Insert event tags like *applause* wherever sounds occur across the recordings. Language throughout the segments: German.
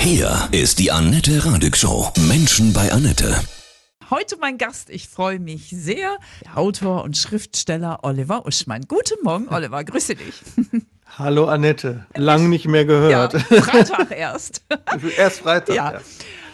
Hier ist die Annette Radig Show. Menschen bei Annette. Heute mein Gast, ich freue mich sehr, der Autor und Schriftsteller Oliver Uschmann. Guten Morgen, Oliver, grüße dich. *laughs* Hallo Annette, lang nicht mehr gehört. Ja, Freitag erst. *laughs* erst Freitag. Ja. ja.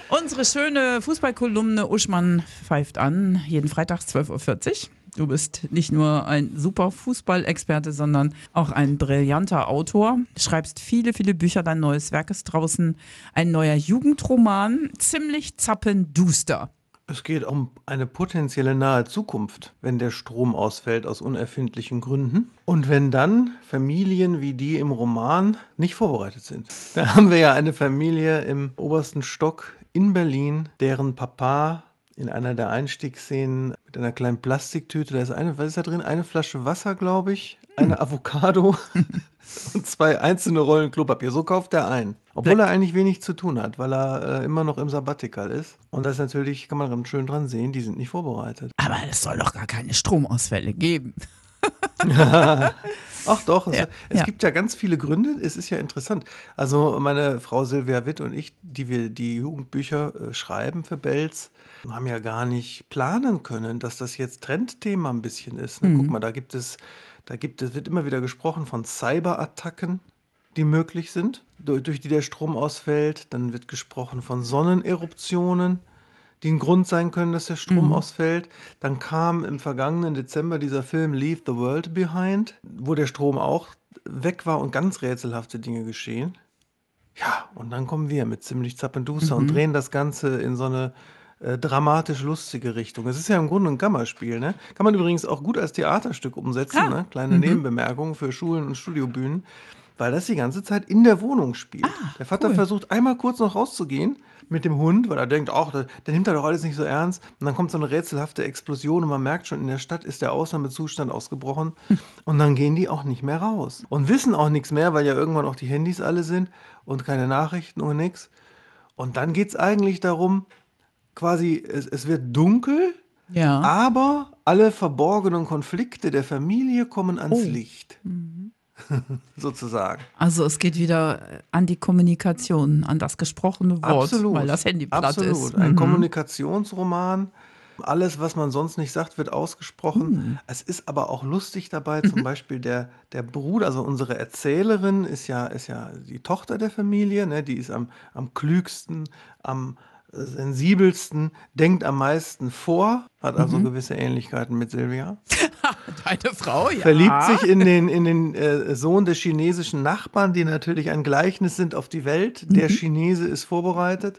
Unsere schöne Fußballkolumne Uschmann pfeift an, jeden Freitag 12.40 Uhr. Du bist nicht nur ein super Fußballexperte, sondern auch ein brillanter Autor. Schreibst viele, viele Bücher. Dein neues Werk ist draußen. Ein neuer Jugendroman, ziemlich zappenduster. Es geht um eine potenzielle nahe Zukunft, wenn der Strom ausfällt aus unerfindlichen Gründen. Und wenn dann Familien wie die im Roman nicht vorbereitet sind. Da haben wir ja eine Familie im obersten Stock in Berlin, deren Papa in einer der Einstiegsszenen mit einer kleinen Plastiktüte, da ist eine, was ist da drin? Eine Flasche Wasser, glaube ich, eine Avocado *laughs* und zwei einzelne Rollen Klopapier. So kauft er ein. Obwohl er eigentlich wenig zu tun hat, weil er äh, immer noch im Sabbatical ist. Und das ist natürlich, kann man schön dran sehen, die sind nicht vorbereitet. Aber es soll doch gar keine Stromausfälle geben. *laughs* *laughs* Ach doch, es, ja, es ja. gibt ja ganz viele Gründe. Es ist ja interessant. Also meine Frau Silvia Witt und ich, die wir die Jugendbücher äh, schreiben für Belz, haben ja gar nicht planen können, dass das jetzt Trendthema ein bisschen ist. Ne? Mhm. Guck mal, da gibt es, da gibt es, wird immer wieder gesprochen von Cyberattacken, die möglich sind, durch, durch die der Strom ausfällt. Dann wird gesprochen von Sonneneruptionen die ein Grund sein können, dass der Strom mhm. ausfällt. Dann kam im vergangenen Dezember dieser Film Leave the World Behind, wo der Strom auch weg war und ganz rätselhafte Dinge geschehen. Ja, und dann kommen wir mit ziemlich Zappenduster mhm. und drehen das Ganze in so eine äh, dramatisch lustige Richtung. Es ist ja im Grunde ein Gammaspiel, ne? Kann man übrigens auch gut als Theaterstück umsetzen, ah. ne? Kleine mhm. Nebenbemerkungen für Schulen und Studiobühnen, weil das die ganze Zeit in der Wohnung spielt. Ah, der Vater cool. versucht einmal kurz noch rauszugehen mit dem Hund, weil er denkt, ach, der, der nimmt er doch alles nicht so ernst. Und dann kommt so eine rätselhafte Explosion und man merkt schon, in der Stadt ist der Ausnahmezustand ausgebrochen. Und dann gehen die auch nicht mehr raus. Und wissen auch nichts mehr, weil ja irgendwann auch die Handys alle sind und keine Nachrichten und nichts. Und dann geht es eigentlich darum, quasi, es, es wird dunkel, ja. aber alle verborgenen Konflikte der Familie kommen ans oh. Licht. Mhm. *laughs* sozusagen. Also es geht wieder an die Kommunikation, an das gesprochene Wort, Absolut. weil das Handy platt Absolut. ist. Ein mhm. Kommunikationsroman. Alles, was man sonst nicht sagt, wird ausgesprochen. Mhm. Es ist aber auch lustig dabei, zum Beispiel der, der Bruder, also unsere Erzählerin ist ja, ist ja die Tochter der Familie, ne? die ist am, am klügsten, am, sensibelsten, denkt am meisten vor, hat also mhm. gewisse Ähnlichkeiten mit Silvia. *laughs* *laughs* Deine Frau, ja. Verliebt sich in den, in den äh, Sohn des chinesischen Nachbarn, die natürlich ein Gleichnis sind auf die Welt. Der mhm. Chinese ist vorbereitet.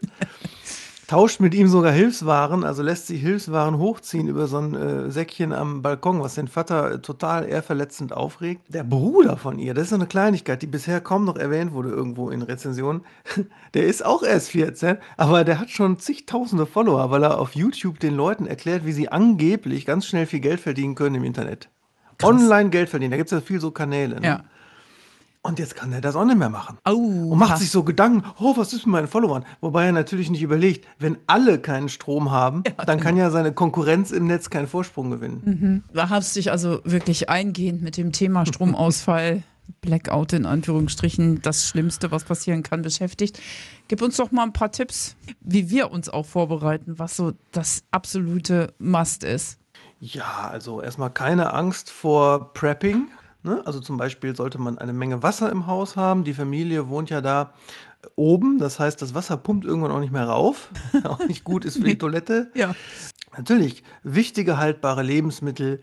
Tauscht mit ihm sogar Hilfswaren, also lässt sich Hilfswaren hochziehen über so ein äh, Säckchen am Balkon, was den Vater äh, total ehrverletzend aufregt. Der Bruder von ihr, das ist so eine Kleinigkeit, die bisher kaum noch erwähnt wurde irgendwo in Rezensionen, *laughs* der ist auch erst 14, aber der hat schon zigtausende Follower, weil er auf YouTube den Leuten erklärt, wie sie angeblich ganz schnell viel Geld verdienen können im Internet. Krass. Online Geld verdienen, da gibt es ja viel so Kanäle. Ne? Ja. Und jetzt kann er das auch nicht mehr machen. Oh, und macht sich so Gedanken, oh, was ist mit meinen Followern? Wobei er natürlich nicht überlegt, wenn alle keinen Strom haben, ja, dann kann genau. ja seine Konkurrenz im Netz keinen Vorsprung gewinnen. Mhm. Da hast du dich also wirklich eingehend mit dem Thema Stromausfall, *laughs* Blackout in Anführungsstrichen, das Schlimmste, was passieren kann, beschäftigt. Gib uns doch mal ein paar Tipps, wie wir uns auch vorbereiten, was so das absolute Must ist. Ja, also erstmal keine Angst vor Prepping. Ne? Also zum Beispiel sollte man eine Menge Wasser im Haus haben. Die Familie wohnt ja da oben, das heißt, das Wasser pumpt irgendwann auch nicht mehr rauf. *laughs* auch nicht gut ist für die Toilette. Ja. Natürlich, wichtige haltbare Lebensmittel,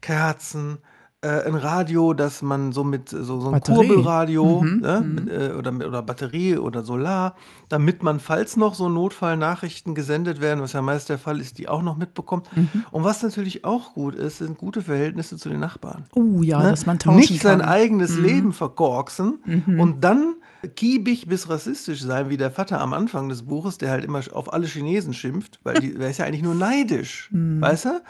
Kerzen, äh, ein Radio, dass man so mit so, so ein Batterie. Kurbelradio mhm, ne, mhm. mit, äh, oder, oder Batterie oder Solar, damit man, falls noch so Notfallnachrichten gesendet werden, was ja meist der Fall ist, die auch noch mitbekommt. Mhm. Und was natürlich auch gut ist, sind gute Verhältnisse zu den Nachbarn. Oh ja, ne? dass man tauschen Nicht sein eigenes mhm. Leben verkorksen mhm. und dann kiebig bis rassistisch sein, wie der Vater am Anfang des Buches, der halt immer auf alle Chinesen schimpft, weil die, der ist ja eigentlich nur neidisch, mhm. weißt du?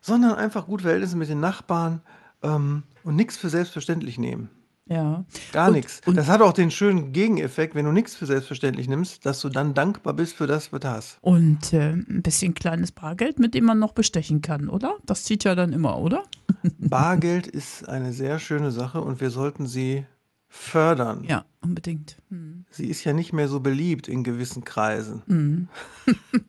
Sondern einfach gut Verhältnisse mit den Nachbarn ähm, und nichts für selbstverständlich nehmen. Ja. Gar nichts. Das hat auch den schönen Gegeneffekt, wenn du nichts für selbstverständlich nimmst, dass du dann dankbar bist für das, was du hast. Und äh, ein bisschen kleines Bargeld, mit dem man noch bestechen kann, oder? Das zieht ja dann immer, oder? *laughs* Bargeld ist eine sehr schöne Sache und wir sollten sie fördern. Ja, unbedingt. Hm. Sie ist ja nicht mehr so beliebt in gewissen Kreisen. Hm. *laughs* *laughs*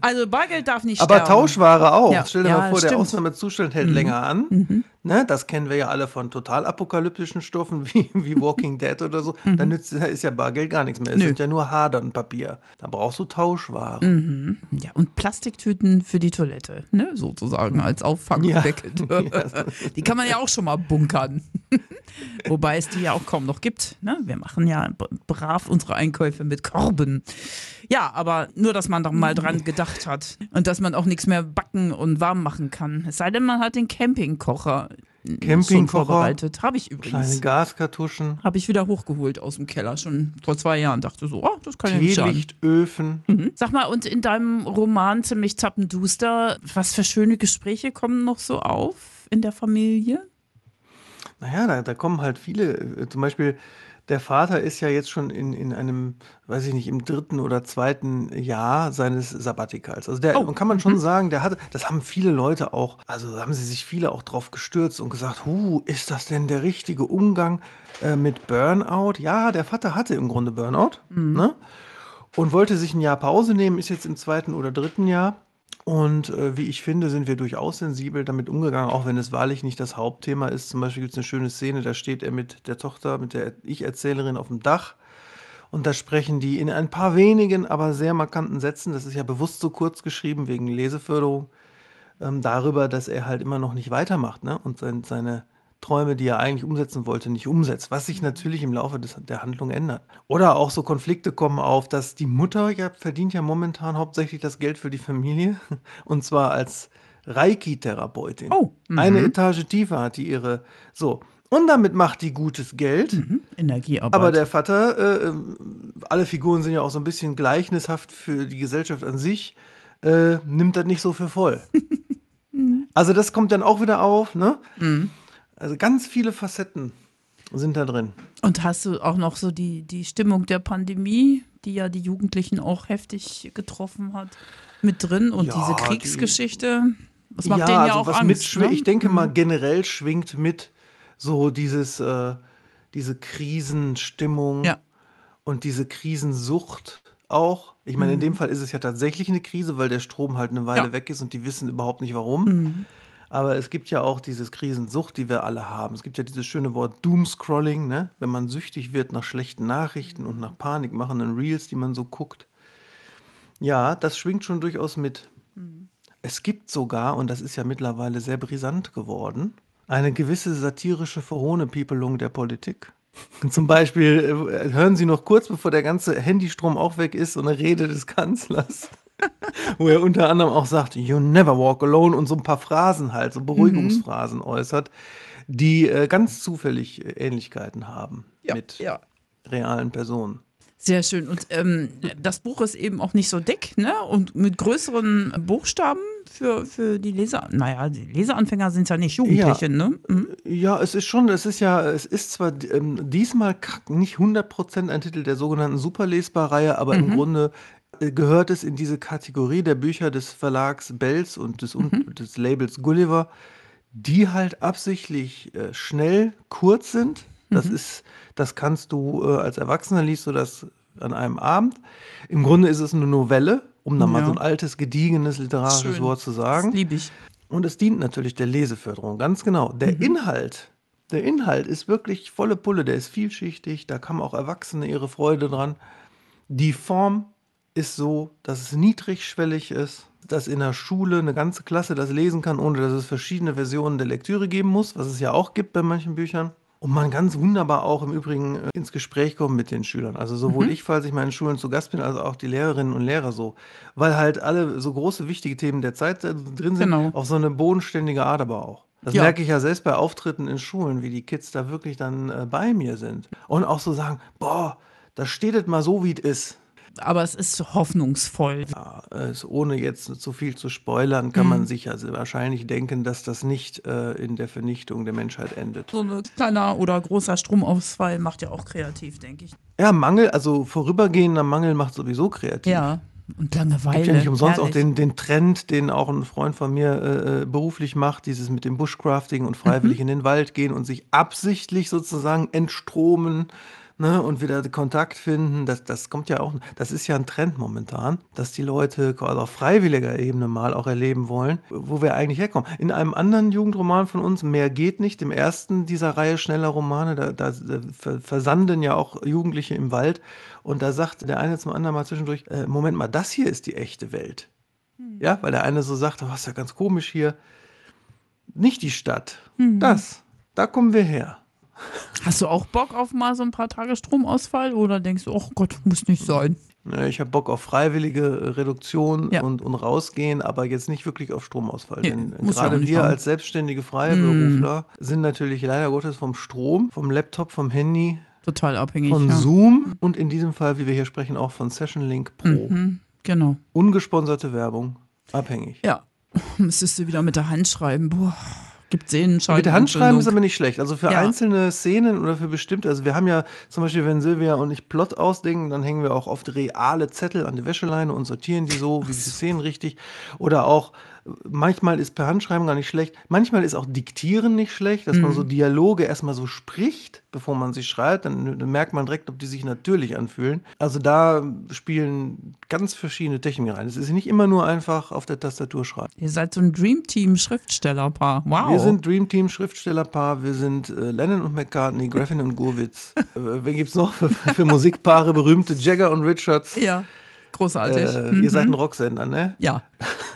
Also Bargeld darf nicht Aber sterben. Tauschware auch. Ja, Stell dir ja, mal vor, der. Mhm. Ausnahmezustand hält länger an. Ne, das kennen wir ja alle von total apokalyptischen Stoffen *laughs* wie, wie Walking Dead oder so. Dann nützt, ist ja Bargeld gar nichts mehr. Es Mhm. Nö. sind ja nur Hadernpapier. Da brauchst du Tauschware. Mhm. Ja, und Plastiktüten für die Toilette, ne, sozusagen als Auffangdeckel. Ja. *laughs* *laughs* Die kann man ja auch schon mal bunkern. Wobei es die ja auch kaum noch gibt. Ne? Wir machen ja brav unsere Einkäufe mit Korben. Ja, aber nur, dass man doch mal dran gedacht hat und dass man auch nichts mehr backen und warm machen kann. Es sei denn, man hat den Campingkocher schon Campingkocher, vorbereitet. Habe ich Kleine übrigens. Gaskartuschen, Habe ich wieder hochgeholt aus dem Keller, schon vor zwei Jahren. Dachte so, oh, das kann ja nicht schaden. Teelichtöfen. Mhm. Sag mal, und in deinem Roman ziemlich zappenduster, was für schöne Gespräche kommen noch so auf in der Familie? Naja, da, da kommen halt viele. äh, Zum Beispiel, der Vater ist ja jetzt schon in, in einem, weiß ich nicht, im dritten oder zweiten Jahr seines Sabbatikals. Also der, Oh, kann man schon sagen, der hatte, das haben viele Leute auch, also haben sie sich viele auch drauf gestürzt und gesagt, huh, ist das denn der richtige Umgang äh, mit Burnout? Ja, der Vater hatte im Grunde Burnout, ne? Und wollte sich ein Jahr Pause nehmen, ist jetzt im zweiten oder dritten Jahr. Und äh, wie ich finde, sind wir durchaus sensibel damit umgegangen, auch wenn es wahrlich nicht das Hauptthema ist. Zum Beispiel gibt es eine schöne Szene, da steht er mit der Tochter, mit der Ich-Erzählerin auf dem Dach. Und da sprechen die in ein paar wenigen, aber sehr markanten Sätzen, das ist ja bewusst so kurz geschrieben wegen Leseförderung, ähm, darüber, dass er halt immer noch nicht weitermacht ne? und sein, seine Träume, die er eigentlich umsetzen wollte, nicht umsetzt, was sich natürlich im Laufe des, der Handlung ändert. Oder auch so Konflikte kommen auf, dass die Mutter ja verdient ja momentan hauptsächlich das Geld für die Familie *laughs* und zwar als Reiki-Therapeutin. Oh, mhm. Eine Etage tiefer hat die ihre. So. Und damit macht die gutes Geld. Mhm. Energiearbeit. Aber der Vater, äh, ähm, alle Figuren sind ja auch so ein bisschen gleichnishaft für die Gesellschaft an sich, äh, nimmt das nicht so für voll. *laughs* also das kommt dann auch wieder auf, ne? Also ganz viele Facetten sind da drin. und hast du auch noch so die, die Stimmung der Pandemie, die ja die Jugendlichen auch heftig getroffen hat, mit drin und Ja, diese die- Kriegsgeschichte? Das macht denen ja also auch was Angst. ne? Ich denke mal, generell schwingt mit so dieses, äh, diese Krisenstimmung Ja. und diese Krisensucht auch. Ich meine, in dem Fall ist es ja tatsächlich eine Krise, weil der Strom halt eine Weile Mhm. Ja. weg ist und die wissen überhaupt nicht warum. Mhm. Aber es gibt ja auch dieses Krisensucht, die wir alle haben. Es gibt ja dieses schöne Wort Doomscrolling, ne? wenn man süchtig wird nach schlechten Nachrichten und nach panikmachenden Reels, die man so guckt. Ja, das schwingt schon durchaus mit. Es gibt sogar, und das ist ja mittlerweile sehr brisant geworden, eine gewisse satirische Verhohnepiepelung der Politik. *laughs* Zum Beispiel äh, hören Sie noch kurz, bevor der ganze Handystrom auch weg ist, so eine Rede des Kanzlers, *laughs* wo er unter anderem auch sagt, You never walk alone und so ein paar Phrasen halt, so Beruhigungsphrasen äußert, die äh, ganz zufällig äh, Ähnlichkeiten haben Ja, mit ja. realen Personen. Sehr schön. Und ähm, das Buch ist eben auch nicht so dick, ne? Und mit größeren Buchstaben für, für die Leser. Naja, die Leseranfänger sind ja nicht Jugendliche, ne? Mhm. Ja, es ist schon, es ist ja, es ist zwar ähm, diesmal nicht 100% ein Titel der sogenannten Superlesbar-Reihe, aber im Grunde gehört es in diese Kategorie der Bücher des Verlags Bells und des, und des Labels Gulliver, die halt absichtlich äh, schnell, kurz sind. Das ist, das kannst du äh, als Erwachsener liest du das an einem Abend. Im Grunde ist es eine Novelle, um da mal Ja. so ein altes, gediegenes literarisches Schön. Wort zu sagen. liebe ich. Und es dient natürlich der Leseförderung, ganz genau. Der Inhalt, der Inhalt ist wirklich volle Pulle, der ist vielschichtig, da haben auch Erwachsene ihre Freude dran. Die Form ist so, dass es niedrigschwellig ist, dass in der Schule eine ganze Klasse das lesen kann, ohne dass es verschiedene Versionen der Lektüre geben muss, was es ja auch gibt bei manchen Büchern. Und man ganz wunderbar auch im Übrigen äh, ins Gespräch kommt mit den Schülern. Also sowohl ich, falls ich in Schulen zu Gast bin, als auch die Lehrerinnen und Lehrer so. Weil halt alle so große, wichtige Themen der Zeit äh, drin sind, Genau. auf so eine bodenständige Art aber auch. Das Ja. merke ich ja selbst bei Auftritten in Schulen, wie die Kids da wirklich dann äh, bei mir sind. Und auch so sagen, boah, da steht es mal so, wie es ist. Aber es ist hoffnungsvoll. Ja, es, ohne jetzt zu viel zu spoilern, Mhm. kann man sich also wahrscheinlich denken, dass das nicht äh, in der Vernichtung der Menschheit endet. So ein kleiner oder großer Stromausfall macht ja auch kreativ, denke ich. Ja, Mangel, also vorübergehender Mangel macht sowieso kreativ. Ja. Und Langeweile. Gibt ja nicht umsonst herrlich. auch den, den Trend, den auch ein Freund von mir äh, äh, beruflich macht, dieses mit dem Bushcrafting und freiwillig Mhm. in den Wald gehen und sich absichtlich sozusagen entstromen ne, und wieder Kontakt finden. Das, das kommt ja auch, das ist ja ein Trend momentan, dass die Leute quasi auf freiwilliger Ebene mal auch erleben wollen, wo wir eigentlich herkommen. In einem anderen Jugendroman von uns, Mehr geht nicht, dem ersten dieser Reihe schneller Romane, da, da, da ver- versanden ja auch Jugendliche im Wald und da sagt der eine zum anderen mal zwischendurch, äh, Moment mal, das hier ist die echte Welt. Ja, weil der eine so sagt, was ist ja ganz komisch hier. Nicht die Stadt, das, da kommen wir her. Hast du auch Bock auf mal so ein paar Tage Stromausfall oder denkst du, oh Gott, muss nicht sein? Ich habe Bock auf freiwillige äh, Reduktion Ja. und, und rausgehen, aber jetzt nicht wirklich auf Stromausfall. Nee, Denn gerade wir haben. als selbstständige Freiberufler sind natürlich leider Gottes vom Strom, vom Laptop, vom Handy, Total abhängig. von ja. Zoom und in diesem Fall, wie wir hier sprechen, auch von Session Link Pro. Mhm, genau. Ungesponserte Werbung, abhängig. Ja. *laughs* Müsstest du wieder mit der Hand schreiben. Boah, gibt Sehnenscheiden. Mit der Hand schreiben ist aber nicht schlecht. Also für Ja. einzelne Szenen oder für bestimmte, also wir haben ja zum Beispiel, wenn Silvia und ich Plot ausdenken, dann hängen wir auch oft reale Zettel an die Wäscheleine und sortieren die so, wie die Szenen richtig. Oder auch, manchmal ist per Handschreiben gar nicht schlecht. Manchmal ist auch Diktieren nicht schlecht, dass Mhm. man so Dialoge erstmal so spricht, bevor man sie schreibt. Dann, dann merkt man direkt, ob die sich natürlich anfühlen. Also da spielen ganz verschiedene Techniken rein. Es ist nicht immer nur einfach auf der Tastatur schreiben. Ihr seid so ein Dreamteam-Schriftstellerpaar. Wow. Wir sind Dream Team Schriftstellerpaar, wir sind äh, Lennon und McCartney, Graffin und Gurwitz. *laughs* äh, wen gibt's noch für, für Musikpaare? Berühmte Jagger und Richards. Ja, großartig. Äh, Mhm. Ihr seid ein Rocksender, ne? Ja.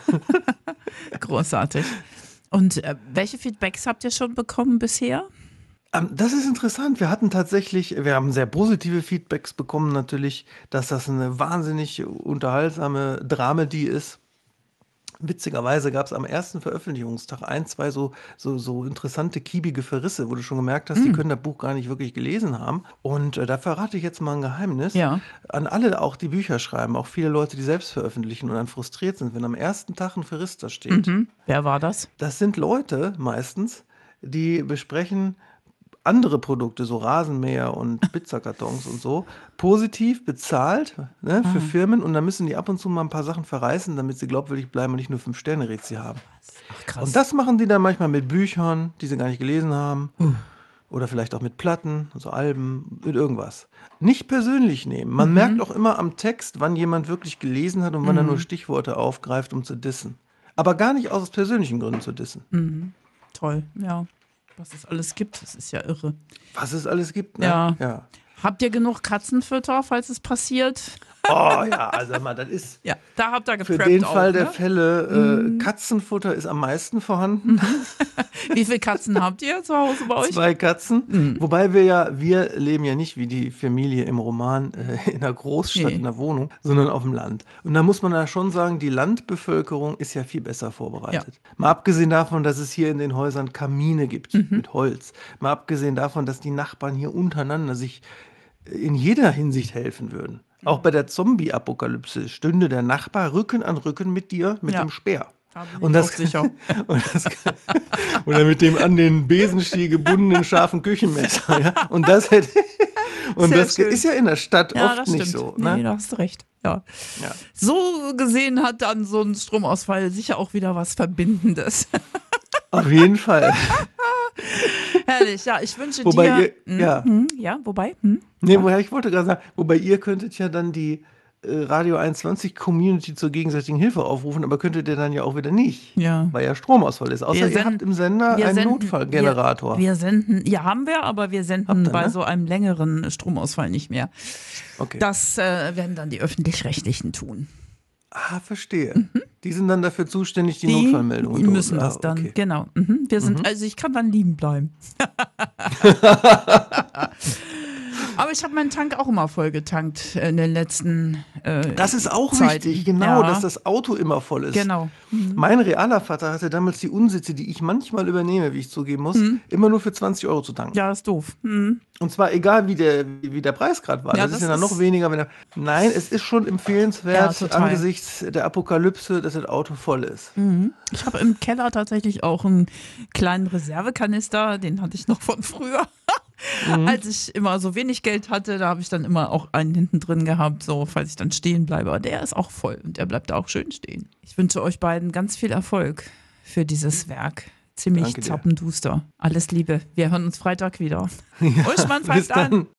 *laughs* großartig. Und äh, welche Feedbacks habt ihr schon bekommen bisher? Ähm, das ist interessant. Wir hatten tatsächlich, wir haben sehr positive Feedbacks bekommen natürlich, dass das eine wahnsinnig unterhaltsame Dramedie ist. Witzigerweise gab es am ersten Veröffentlichungstag ein, zwei so, so, so interessante, kiebige Verrisse, wo du schon gemerkt hast, die können das Buch gar nicht wirklich gelesen haben. Und äh, da verrate ich jetzt mal ein Geheimnis. Ja. An alle auch, die Bücher schreiben, auch viele Leute, die selbst veröffentlichen und dann frustriert sind, wenn am ersten Tag ein Verriss da steht. Hm? Wer war das? Das sind Leute meistens, die besprechen andere Produkte, so Rasenmäher und *laughs* Pizzakartons und so, positiv bezahlt ne, für Firmen und dann müssen die ab und zu mal ein paar Sachen verreißen, damit sie glaubwürdig bleiben und nicht nur fünf Sterne Rätsel haben. Ach, krass. Und das machen die dann manchmal mit Büchern, die sie gar nicht gelesen haben. Oder vielleicht auch mit Platten, so Alben, mit irgendwas. Nicht persönlich nehmen. Man merkt auch immer am Text, wann jemand wirklich gelesen hat und wann er nur Stichworte aufgreift, um zu dissen. Aber gar nicht aus persönlichen Gründen zu dissen. Toll, ja. Was es alles gibt, das ist ja irre. Was es alles gibt, ne? Ja. ja. Habt ihr genug Katzenfütter, falls es passiert? Oh ja, also mal, das ist Ja, da habt ihr für den auch, Fall der ne? Fälle, äh, Katzenfutter ist am meisten vorhanden. *laughs* Wie viele Katzen habt ihr zu Hause bei euch? Zwei Katzen. Wobei wir ja, wir leben ja nicht wie die Familie im Roman äh, in einer Großstadt, Nee. in einer Wohnung, sondern auf dem Land. Und da muss man ja schon sagen, die Landbevölkerung ist ja viel besser vorbereitet. Mal abgesehen davon, dass es hier in den Häusern Kamine gibt mit Holz. Mal abgesehen davon, dass die Nachbarn hier untereinander sich in jeder Hinsicht helfen würden. Auch bei der Zombie-Apokalypse stünde der Nachbar Rücken an Rücken mit dir mit Ja. dem Speer. *laughs* Und das, und das, *laughs* oder mit dem an den Besenstiel gebundenen scharfen Küchenmesser. Ja? Und das hätte, *laughs* und Sehr das schön. ist ja in der Stadt Ja, oft nicht so. Ne? Nee, da hast du recht. Ja. Ja. So gesehen hat dann so ein Stromausfall sicher auch wieder was Verbindendes. Auf jeden Fall. Herrlich, ja, ich wünsche Wobei dir. ihr- Hm, ja. hm, ja, wobei? Hm? Nee, woher ich wollte gerade sagen, wobei ihr könntet ja dann die äh, Radio 21 Community zur gegenseitigen Hilfe aufrufen, aber könntet ihr dann ja auch wieder nicht. Ja. Weil ja Stromausfall ist. Außer Wir ihr senden- habt im Sender einen senden- Notfallgenerator. Wir, wir senden, ja, haben wir, aber wir senden ihr, bei ne? so einem längeren Stromausfall nicht mehr. okay. Das äh, werden dann die Öffentlich-Rechtlichen tun. ah, verstehe. Die sind dann dafür zuständig, die, Die Notfallmeldung. und müssen das Ah, dann, okay. genau. Mhm. Wir sind, also ich kann dann liegen bleiben. *laughs* *laughs* Aber ich habe meinen Tank auch immer voll getankt in den letzten. Äh, Das ist auch Zeiten. wichtig, genau, Ja. dass das Auto immer voll ist. Genau. Mein realer Vater hatte damals die Unsitze, die ich manchmal übernehme, wie ich zugeben muss, immer nur für 20 Euro zu tanken. Mhm. Ja, ist doof. Mhm. Und zwar egal, wie der, wie der Preis gerade war. Ja, das, ist das ja dann ist- noch weniger. Wenn er, nein, es ist schon Ja, empfehlenswert total. angesichts der Apokalypse, dass das Auto voll ist. Ich habe im Keller tatsächlich auch einen kleinen Reservekanister, den hatte ich noch von früher. Mhm. Als ich immer so wenig Geld hatte, da habe ich dann immer auch einen hinten drin gehabt, so falls ich dann stehen bleibe. Aber der ist auch voll und der bleibt auch schön stehen. Ich wünsche euch beiden ganz viel Erfolg für dieses Werk. Ziemlich zappenduster. Alles Liebe. Wir hören uns Freitag wieder. *laughs* Ja, Uschmann pfeift an.